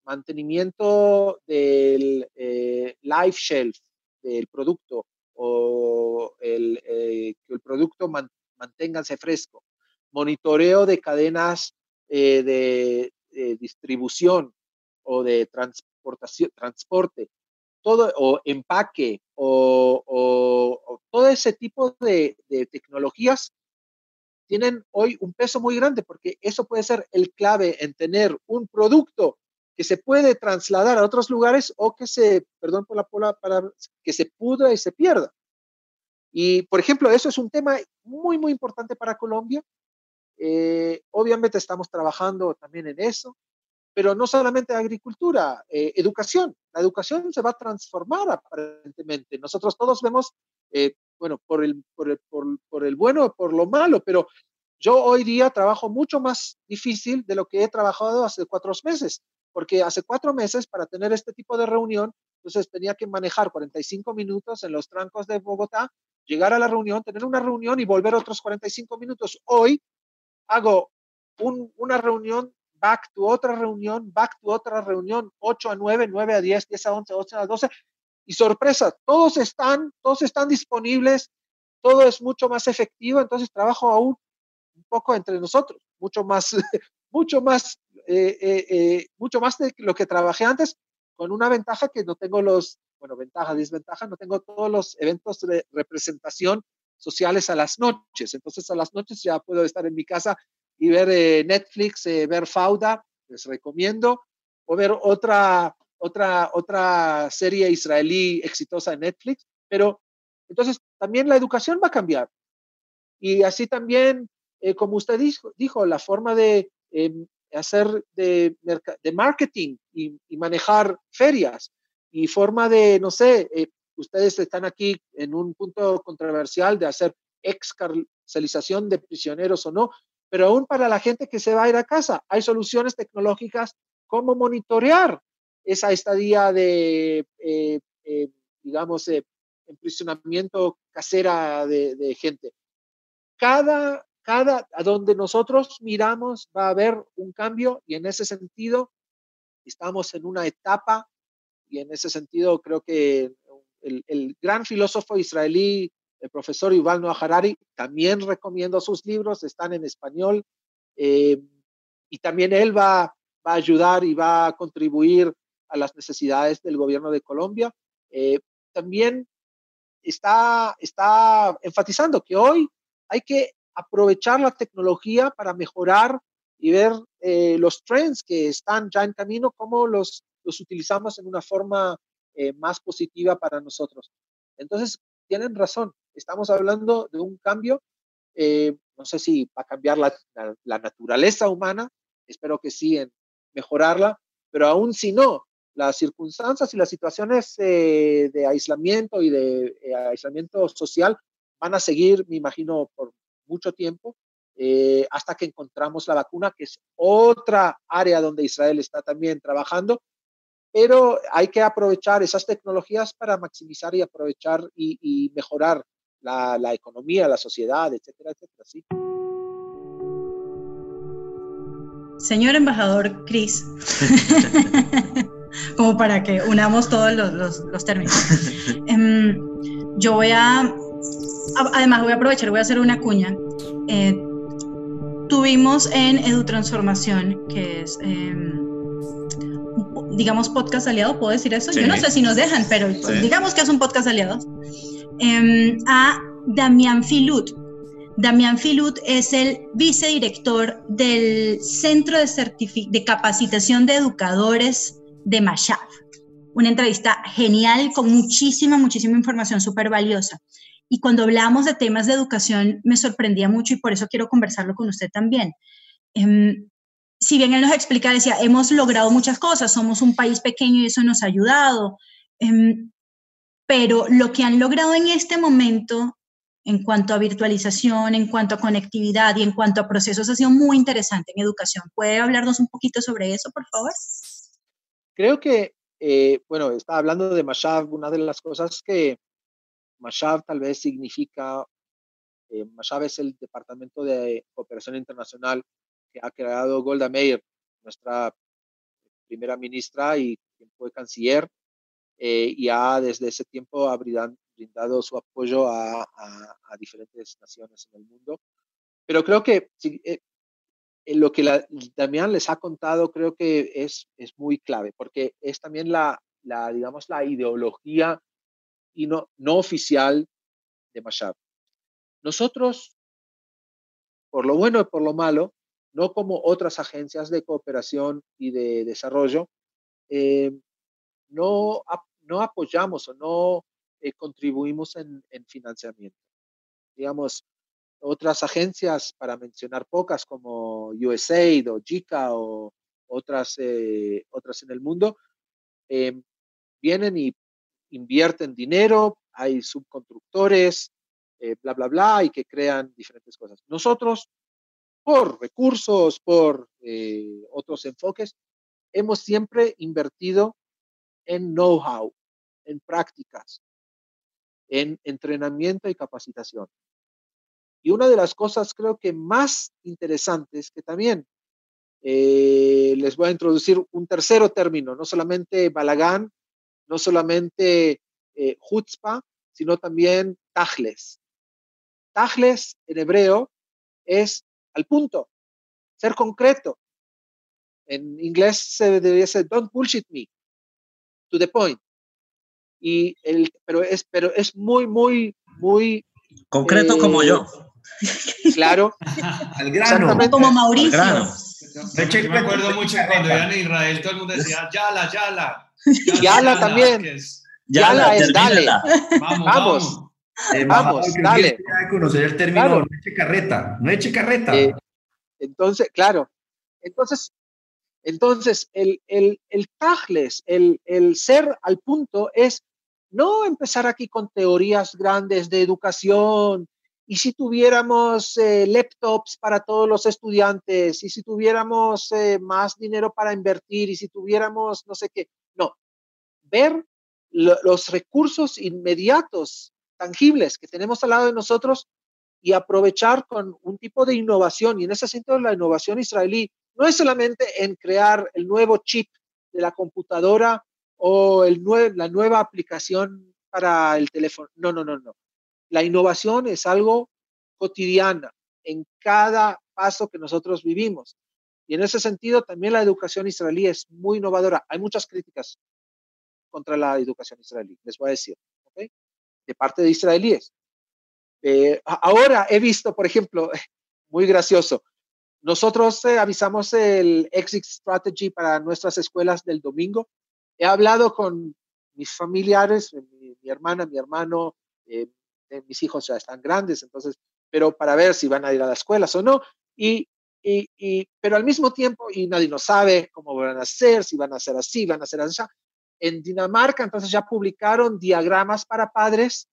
Speaker 2: mantenimiento del eh, life shelf del producto o el, eh, que el producto manténgase fresco, monitoreo de cadenas eh, de, distribución o de transportación, transporte, todo, o empaque, o, todo ese tipo de, tecnologías tienen hoy un peso muy grande porque eso puede ser el clave en tener un producto que se puede trasladar a otros lugares o que se, perdón por la palabra, que se pudra y se pierda. Y, por ejemplo, eso es un tema muy, muy importante para Colombia. Eh, obviamente estamos trabajando también en eso, pero no solamente agricultura, eh, educación. La educación se va a transformar aparentemente. Nosotros todos vemos, eh, bueno, por el, por, el, por, por el bueno por lo malo, pero yo hoy día trabajo mucho más difícil de lo que he trabajado hace cuatro meses porque hace cuatro meses para tener este tipo de reunión, entonces tenía que manejar 45 minutos en los trancos de Bogotá, llegar a la reunión, tener una reunión y volver otros 45 minutos. Hoy hago una reunión, back to otra reunión, back to otra reunión, 8 a 9, 9 a 10, 10 a 11, 11 a 12. Y sorpresa, todos están, todos están disponibles, todo es mucho más efectivo, entonces trabajo aún un poco entre nosotros, mucho más, mucho más eh, eh, eh, mucho más de lo que trabajé antes, con una ventaja que no tengo los, bueno, ventaja, desventaja, no tengo todos los eventos de representación sociales a las noches. Entonces a las noches ya puedo estar en mi casa y ver Netflix, ver Fauda, les recomiendo, o ver otra, otra, otra serie israelí exitosa en Netflix, pero entonces también la educación va a cambiar. Y así también, como usted dijo, dijo, la forma de em, hacer de, de marketing y, manejar ferias y forma de, no sé, eh, ustedes están aquí en un punto controversial de hacer excarcelización de prisioneros o no, pero aún para la gente que se va a ir a casa, hay soluciones tecnológicas como monitorear esa estadía de, eh, eh, digamos, emprisionamiento casera de, de gente. Cada cada, a donde nosotros miramos va a haber un cambio y en ese sentido estamos en una etapa y en ese sentido creo que el, gran filósofo israelí, el profesor Yuval Noah Harari, también recomiendo sus libros, están en español eh, y también él va, va, a ayudar y va a contribuir a las necesidades del gobierno de Colombia. Eh, también está, está enfatizando que hoy hay que aprovechar la tecnología para mejorar y ver eh, los trends que están ya en camino, cómo los, los utilizamos en una forma más positiva para nosotros. Entonces, tienen razón, estamos hablando de un cambio, eh, no sé si va a cambiar la, la, naturaleza humana, espero que sí, en mejorarla, pero aún si no, las circunstancias y las situaciones de aislamiento y de aislamiento social van a seguir, me imagino, por mucho tiempo, eh, hasta que encontramos la vacuna, que es otra área donde Israel está también trabajando, pero hay que aprovechar esas tecnologías para maximizar y aprovechar y, mejorar la, la, economía, la sociedad, etcétera, etcétera. ¿sí?
Speaker 6: Señor embajador Cris, como para que unamos todos los, los, los términos, em, yo voy a además voy a aprovechar, voy a hacer una cuña. Eh, tuvimos en EduTransformación, que es, em, digamos, podcast aliado, ¿puedo decir eso? Yo no sé si nos dejan, pero digamos que es un podcast aliado, em, a Damián Filut. Damián Filut es el vicedirector del Centro de, de Capacitación de Educadores de Mashab. Una entrevista genial con muchísima, muchísima información súper valiosa. Y cuando hablamos de temas de educación me sorprendía mucho y por eso quiero conversarlo con usted también. Em, si bien él nos explica, decía, hemos logrado muchas cosas, somos un país pequeño y eso nos ha ayudado, em, pero lo que han logrado en este momento en cuanto a virtualización, en cuanto a conectividad y en cuanto a procesos ha sido muy interesante en educación. ¿Puede hablarnos un poquito sobre eso, por favor?
Speaker 2: Creo que, eh, bueno, estaba hablando de Mashab, una de las cosas que Mashab tal vez significa, eh, Mashab es el Departamento de Cooperación Internacional que ha creado Golda Meir, nuestra primera ministra y quien fue canciller, eh, y ha desde ese tiempo ha brindado, su apoyo a, diferentes naciones en el mundo. pero creo que eh, lo que la, Damián les ha contado creo que es, es muy clave, porque es también la, la digamos, la ideología y no, no oficial de Mashab. Nosotros, por lo bueno y por lo malo, no como otras agencias de cooperación y de desarrollo, eh, no, no apoyamos o no eh, contribuimos en, en, financiamiento. Digamos, otras agencias, para mencionar pocas, como USAID o JICA o otras, eh, otras en el mundo, vienen y invierten dinero, hay subconstructores, bla, bla, bla, y que crean diferentes cosas. Nosotros por recursos, por eh, otros enfoques, hemos siempre invertido en know-how, en prácticas, en entrenamiento y capacitación. Y una de las cosas creo que más interesantes que también eh, les voy a introducir un tercero término, no solamente balagán, no solamente eh, sino también tajles. Tajles en hebreo es al punto, ser concreto. En inglés se debería ser don't bullshit me, to the point. Y el, pero es, pero es muy, muy, muy
Speaker 4: concreto como yo.
Speaker 2: Eh, claro.
Speaker 1: al grano.
Speaker 6: Como Mauricio.
Speaker 5: Yo me acuerdo mucho cuando iban en Israel, todo el mundo decía, Yala, Yala.
Speaker 2: Yala, yala también. Yala, es dale.
Speaker 5: Vamos, vamos.
Speaker 1: Eh, Vamos, dale. Conocer el término no eche carreta, no eche carreta. Eh,
Speaker 2: entonces, claro. Entonces, entonces el, el, el tajles, el, el ser al punto es no empezar aquí con teorías grandes de educación, y si tuviéramos eh, laptops para todos los estudiantes, y si tuviéramos más dinero para invertir, y si tuviéramos no sé qué. No, ver los recursos inmediatos tangibles que tenemos al lado de nosotros y aprovechar con un tipo de innovación. Y en ese sentido, la innovación israelí no es solamente en crear el nuevo chip de la computadora o la nueva aplicación para el teléfono. No, no, no, no. La innovación es algo cotidiana en cada paso que nosotros vivimos. Y en ese sentido, también la educación israelí es muy innovadora. Hay muchas críticas contra la educación israelí, les voy a decir de parte de israelíes. Eh, ahora he visto, por ejemplo, muy gracioso, nosotros eh, avisamos el exit strategy para nuestras escuelas del domingo. He hablado con mis familiares, eh, mi, hermana, mi hermano, mis hijos ya están grandes, entonces, pero para ver si van a ir a las escuelas o no. Y, y, y, pero al mismo tiempo, y nadie no sabe cómo van a ser, si van a ser así, van a ser así. En Dinamarca, entonces ya publicaron diagramas para padres,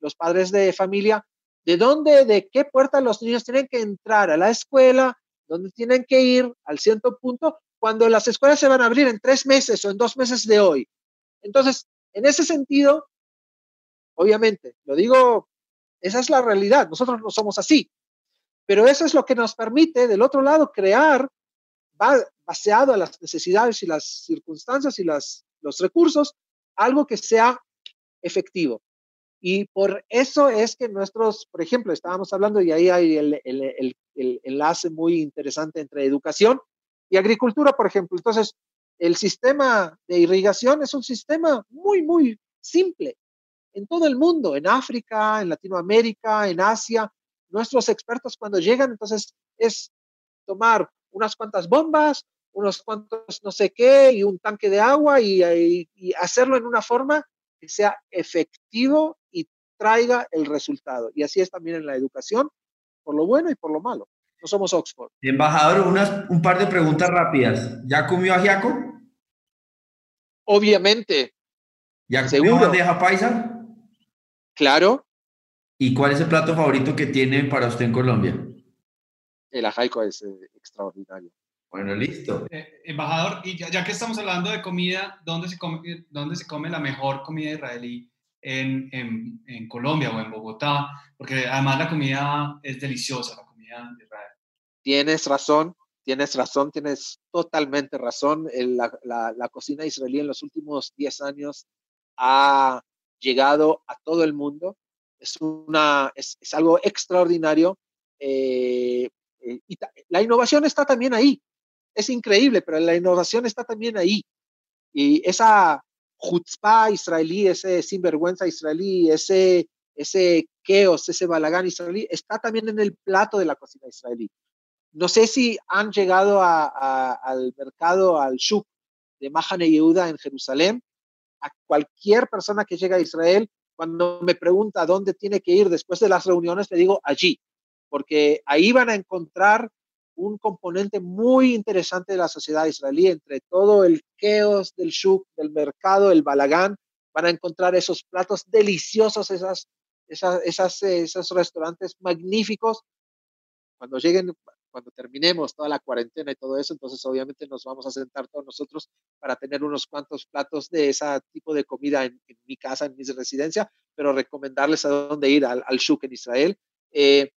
Speaker 2: los padres de familia, de dónde, de qué puerta los niños tienen que entrar a la escuela, dónde tienen que ir al cierto punto, cuando las escuelas se van a abrir en tres meses o en dos meses de hoy. Entonces, en ese sentido, obviamente, lo digo, esa es la realidad, nosotros no somos así, pero eso es lo que nos permite, del otro lado, crear, baseado a las necesidades y las circunstancias y las los recursos, algo que sea efectivo. Y por eso es que nuestros, por ejemplo, estábamos hablando y ahí hay el, el, el, enlace muy interesante entre educación y agricultura, por ejemplo. Entonces, el sistema de irrigación es un sistema muy, muy simple en todo el mundo, en África, en Latinoamérica, en Asia. Nuestros expertos cuando llegan, entonces, es tomar unas cuantas bombas, unos cuantos no sé qué y un tanque de agua y, hacerlo en una forma que sea efectivo y traiga el resultado. Y así es también en la educación, por lo bueno y por lo malo. No somos Oxford.
Speaker 1: Embajador, unas, un par de preguntas rápidas. ¿Ya comió ajiaco?
Speaker 2: Obviamente.
Speaker 1: ¿Ya comió bandeja paisa?
Speaker 2: Claro.
Speaker 1: ¿Y cuál es el plato favorito que tiene para usted en Colombia?
Speaker 2: El ajaico es eh, extraordinario.
Speaker 1: Bueno, listo.
Speaker 5: Eh, embajador, y ya, que estamos hablando de comida, ¿dónde se come, dónde se come la mejor comida israelí en, en, en, Colombia o en Bogotá? Porque además la comida es deliciosa, la comida de Israel.
Speaker 2: Tienes razón, tienes razón, tienes totalmente razón. La, la, la cocina israelí en los últimos 10 años ha llegado a todo el mundo. Es, una, es, es algo extraordinario eh, eh, la innovación está también ahí. Es increíble, pero la innovación está también ahí. Y esa chutzpah israelí, ese sinvergüenza israelí, ese, ese chaos, ese balagán israelí, está también en el plato de la cocina israelí. No sé si han llegado al mercado, al shuk de Mahane Yehuda en Jerusalén. A cualquier persona que llega a Israel, cuando me pregunta dónde tiene que ir después de las reuniones, le digo allí, porque ahí van a encontrar un componente muy interesante de la sociedad israelí, entre todo el chaos del shuk, del mercado, el balagán, van a encontrar esos platos deliciosos, esas, esas, esas, esos restaurantes magníficos. Cuando lleguen, cuando terminemos toda la cuarentena y todo eso, entonces obviamente nos vamos a sentar todos nosotros para tener unos cuantos platos de ese tipo de comida en, mi casa, en mi residencia, pero recomendarles a dónde ir al, Shuk en Israel. Eh,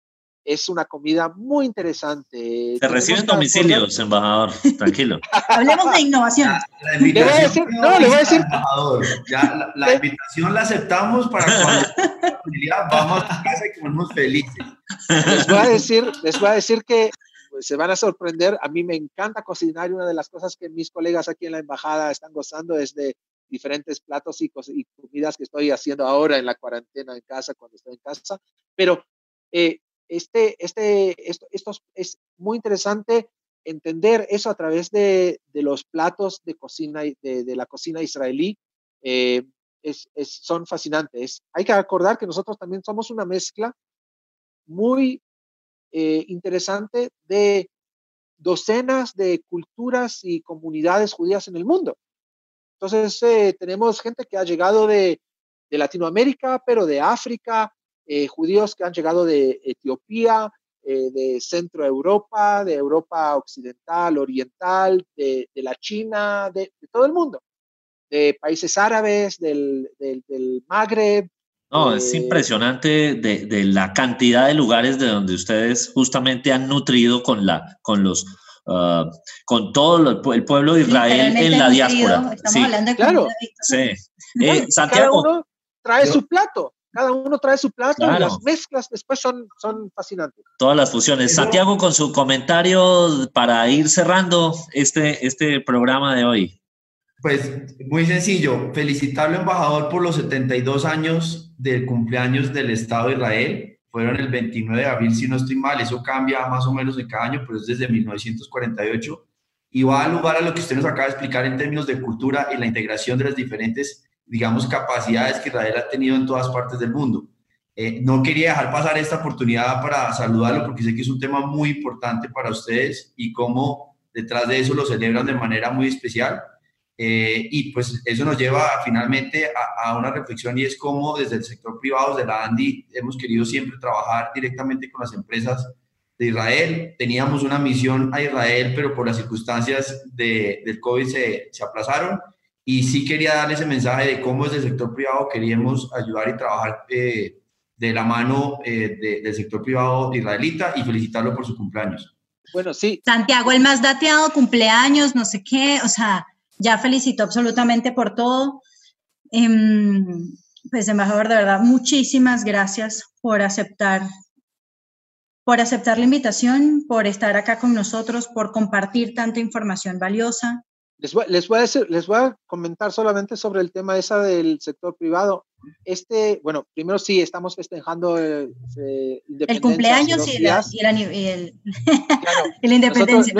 Speaker 2: es una comida muy interesante.
Speaker 4: Se reciben domicilios, embajador, tranquilo.
Speaker 6: Hablemos de innovación.
Speaker 1: La, invitación, le voy a decir, no, le voy a decir. Embajador, ya la, invitación la aceptamos para cuando vamos a casa y comemos felices.
Speaker 2: Les voy a decir, les voy a decir que pues, se van a sorprender. A mí me encanta cocinar y una de las cosas que mis colegas aquí en la embajada están gozando es de diferentes platos y, y comidas que estoy haciendo ahora en la cuarentena en casa, cuando estoy en casa. Pero eh, este, este, esto, es muy interesante entender eso a través de, de los platos de cocina, de, de la cocina israelí. Eh, es, son fascinantes. Hay que acordar que nosotros también somos una mezcla muy eh, interesante de docenas de culturas y comunidades judías en el mundo. Entonces, eh, tenemos gente que ha llegado de, de Latinoamérica, pero de África, eh, judíos que han llegado de Etiopía, eh, de Centro Europa, de Europa Occidental, Oriental, de, la China, de, todo el mundo, de países árabes, del, del, Magreb.
Speaker 4: No, es eh, impresionante de, la cantidad de lugares de donde ustedes justamente han nutrido con, la, con los ah, con todo el pueblo de Israel en la diáspora.
Speaker 6: Estamos sí. hablando de claro.
Speaker 4: Sí.
Speaker 2: Santiago, Cada uno trae su plato cada uno trae su plato y las mezclas después son, son fascinantes.
Speaker 4: Todas las fusiones. Santiago, con su comentario para ir cerrando este, este programa de hoy.
Speaker 1: Pues muy sencillo, felicitarlo embajador por los 72 años del cumpleaños del Estado de Israel. Fueron el 29 de abril, si no estoy mal, eso cambia más o menos de cada año, pero es desde 1948. Y va a lugar a lo que usted nos acaba de explicar en términos de cultura y la integración de las diferentes digamos, capacidades que Israel ha tenido en todas partes del mundo. Eh, no quería dejar pasar esta oportunidad para saludarlo porque sé que es un tema muy importante para ustedes y cómo detrás de eso lo celebran de manera muy especial. Eh, y pues eso nos lleva finalmente a, a, una reflexión y es cómo desde el sector privado, de la ANDI, hemos querido siempre trabajar directamente con las empresas de Israel. Teníamos una misión a Israel, pero por las circunstancias de, del COVID se, se aplazaron y sí quería darle ese mensaje de cómo desde el sector privado queríamos ayudar y trabajar eh, de la mano eh, del sector privado israelita y felicitarlo por su cumpleaños.
Speaker 2: Bueno, sí.
Speaker 6: Santiago, el más dateado, cumpleaños, no sé qué, o sea, ya felicito absolutamente por todo. Em, pues, embajador, de verdad, muchísimas gracias por aceptar por aceptar la invitación, por estar acá con nosotros, por compartir tanta información valiosa.
Speaker 2: Les voy, les voy, a decir, les voy a comentar solamente sobre el tema esa del sector privado. Este, bueno, primero sí, estamos festejando eh,
Speaker 6: eh el cumpleaños y, la, y, el, y el, la independencia.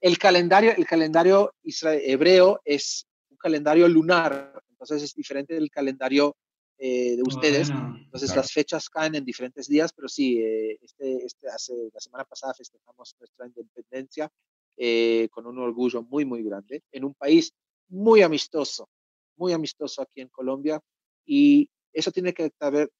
Speaker 2: el calendario, el calendario hebreo es un calendario lunar, entonces es diferente del calendario eh, de ustedes. entonces las fechas caen en diferentes días, pero sí, eh, este, este hace, la semana pasada festejamos nuestra independencia eh, con un orgullo muy, muy grande, en un país muy amistoso, muy amistoso aquí en Colombia. Y eso tiene que, ver,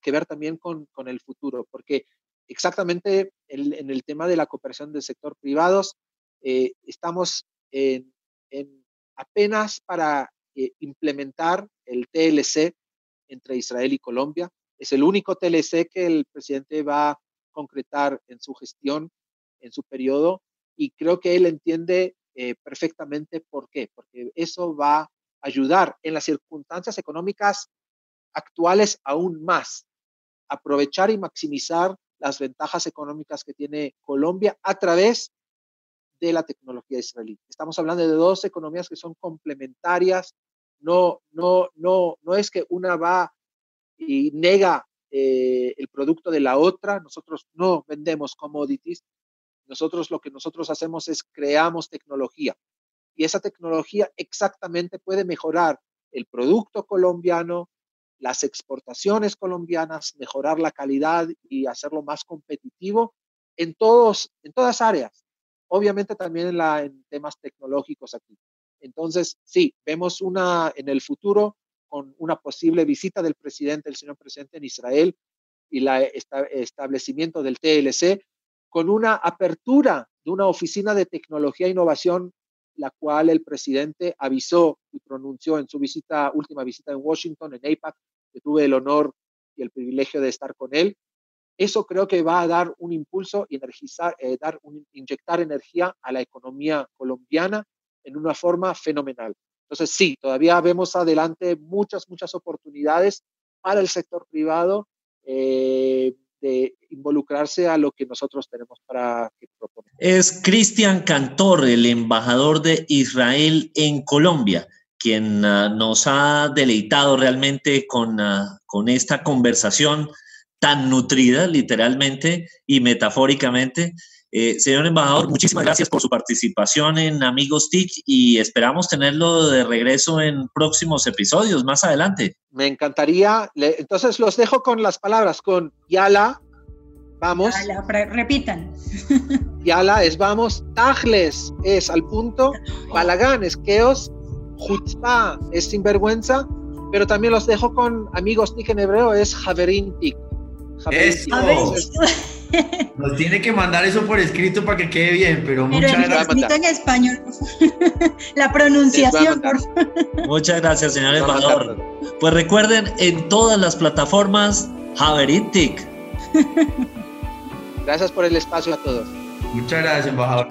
Speaker 2: que ver también con, con, el futuro, porque exactamente en el tema de la cooperación del sector privados, eh, estamos en, en, apenas para eh, implementar el TLC entre Israel y Colombia. Es el único TLC que el presidente va a concretar en su gestión, en su periodo, y creo que él entiende eh, perfectamente por qué, porque eso va a ayudar en las circunstancias económicas actuales aún más, aprovechar y maximizar las ventajas económicas que tiene Colombia a través de la tecnología israelí. Estamos hablando de dos economías que son complementarias. No, no, no, no es que una va y nega eh, el producto de la otra. Nosotros no vendemos commodities. Nosotros lo que nosotros hacemos es creamos tecnología. Y esa tecnología exactamente puede mejorar el producto colombiano, las exportaciones colombianas, mejorar la calidad y hacerlo más competitivo en, todos, en todas áreas. Obviamente también en, en temas tecnológicos aquí. Entonces, sí, vemos una en el futuro con una posible visita del presidente, el señor presidente en Israel y el establecimiento del TLC, con una apertura de una oficina de tecnología e innovación, la cual el presidente avisó y pronunció en su visita, última visita en Washington, en APAC, que tuve el honor y el privilegio de estar con él. Eso creo que va a dar un impulso energizar, eh, dar inyectar energía a la economía colombiana en una forma fenomenal. Entonces, sí, todavía vemos adelante muchas, muchas oportunidades para el sector privado eh, involucrarse a lo que nosotros tenemos para proponer.
Speaker 4: Es Cristian Cantor, el embajador de Israel en Colombia quien uh, nos ha deleitado realmente con, uh, con esta conversación tan nutrida, literalmente y metafóricamente. Eh, señor embajador, muchísimas gracias por su participación en Amigos TIC y esperamos tenerlo de regreso en próximos episodios más adelante.
Speaker 2: Me encantaría. entonces los dejo con las palabras, con Yala, vamos.
Speaker 6: Yala, repitan.
Speaker 2: Yala es vamos, Tajles es al punto, Balagán es queos Jutzpah es sinvergüenza, pero también los dejo con amigos TIC en hebreo, es Javerin TIC.
Speaker 1: Nos tiene que mandar eso por escrito para que quede bien, pero, muchas gracias.
Speaker 6: en español, la pronunciación, por
Speaker 4: Muchas gracias, señor embajador. Pues recuerden, en todas las plataformas, TIC.
Speaker 2: Gracias por el espacio a todos.
Speaker 1: Muchas gracias, embajador.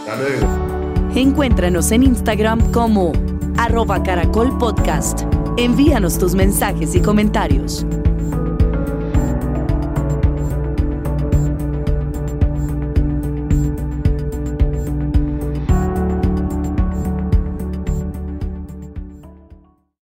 Speaker 1: Hasta luego.
Speaker 3: Encuéntranos en Instagram como arroba caracol podcast. Envíanos tus mensajes y comentarios.